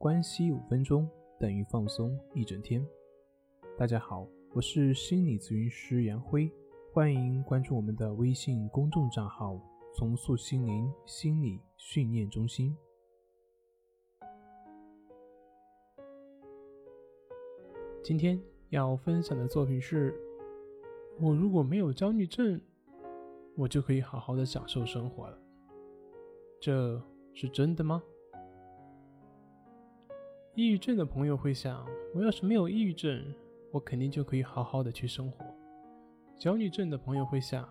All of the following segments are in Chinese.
关系五分钟等于放松一整天。大家好，我是心理咨询师杨辉，欢迎关注我们的微信公众账号“重塑心灵心理训练中心”。今天要分享的作品是：我如果没有焦虑症，我就可以好好的享受生活了。这是真的吗？抑郁症的朋友会想：我要是没有抑郁症，我肯定就可以好好的去生活。焦虑症的朋友会想：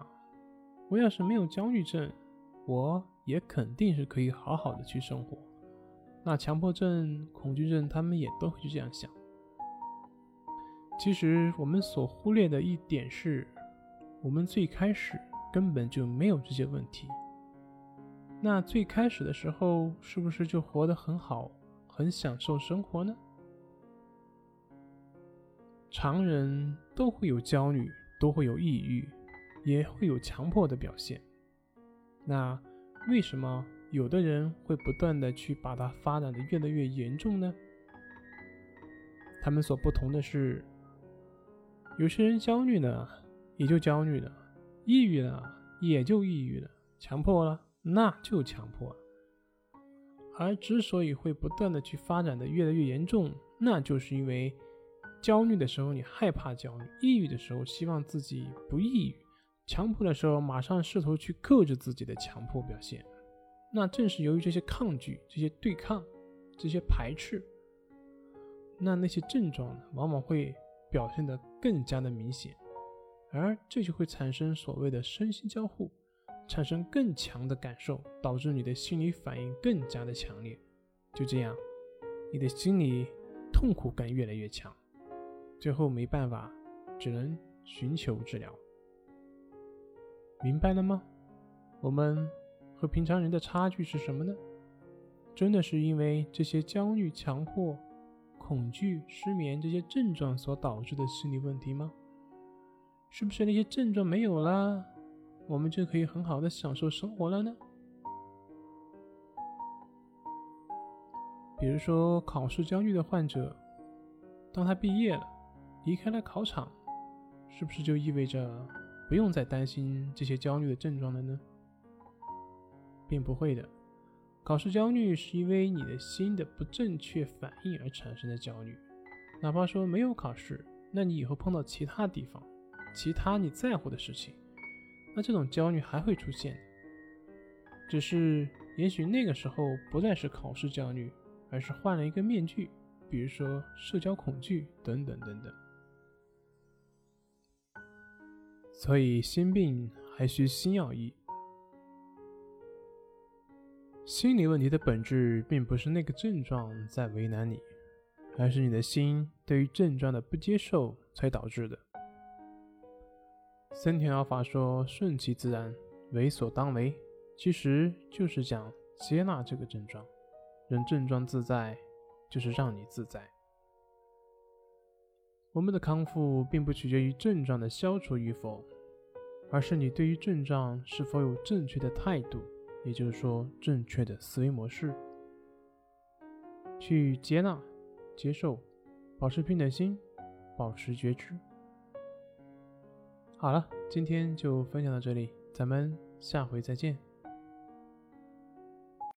我要是没有焦虑症，我也肯定是可以好好的去生活。那强迫症、恐惧症，他们也都会这样想。其实我们所忽略的一点是，我们最开始根本就没有这些问题。那最开始的时候，是不是就活得很好？很享受生活呢。常人都会有焦虑，都会有抑郁，也会有强迫的表现。那为什么有的人会不断的去把它发展的越来越严重呢？他们所不同的是，有些人焦虑呢，也就焦虑了；抑郁了，也就抑郁了；强迫了，那就强迫了。而之所以会不断的去发展的越来越严重，那就是因为焦虑的时候你害怕焦虑，抑郁的时候希望自己不抑郁，强迫的时候马上试图去克制自己的强迫表现。那正是由于这些抗拒、这些对抗、这些排斥，那那些症状呢，往往会表现得更加的明显，而这就会产生所谓的身心交互。产生更强的感受，导致你的心理反应更加的强烈。就这样，你的心理痛苦感越来越强，最后没办法，只能寻求治疗。明白了吗？我们和平常人的差距是什么呢？真的是因为这些焦虑、强迫、恐惧、失眠这些症状所导致的心理问题吗？是不是那些症状没有了？我们就可以很好的享受生活了呢。比如说，考试焦虑的患者，当他毕业了，离开了考场，是不是就意味着不用再担心这些焦虑的症状了呢？并不会的。考试焦虑是因为你的心的不正确反应而产生的焦虑。哪怕说没有考试，那你以后碰到其他地方、其他你在乎的事情。那这种焦虑还会出现，只是也许那个时候不再是考试焦虑，而是换了一个面具，比如说社交恐惧等等等等。所以心病还需心药医。心理问题的本质并不是那个症状在为难你，而是你的心对于症状的不接受才导致的。森田疗法说：“顺其自然，为所当为，其实就是讲接纳这个症状，让症状自在，就是让你自在。我们的康复并不取决于症状的消除与否，而是你对于症状是否有正确的态度，也就是说，正确的思维模式，去接纳、接受，保持平等心，保持觉知。”好了，今天就分享到这里，咱们下回再见。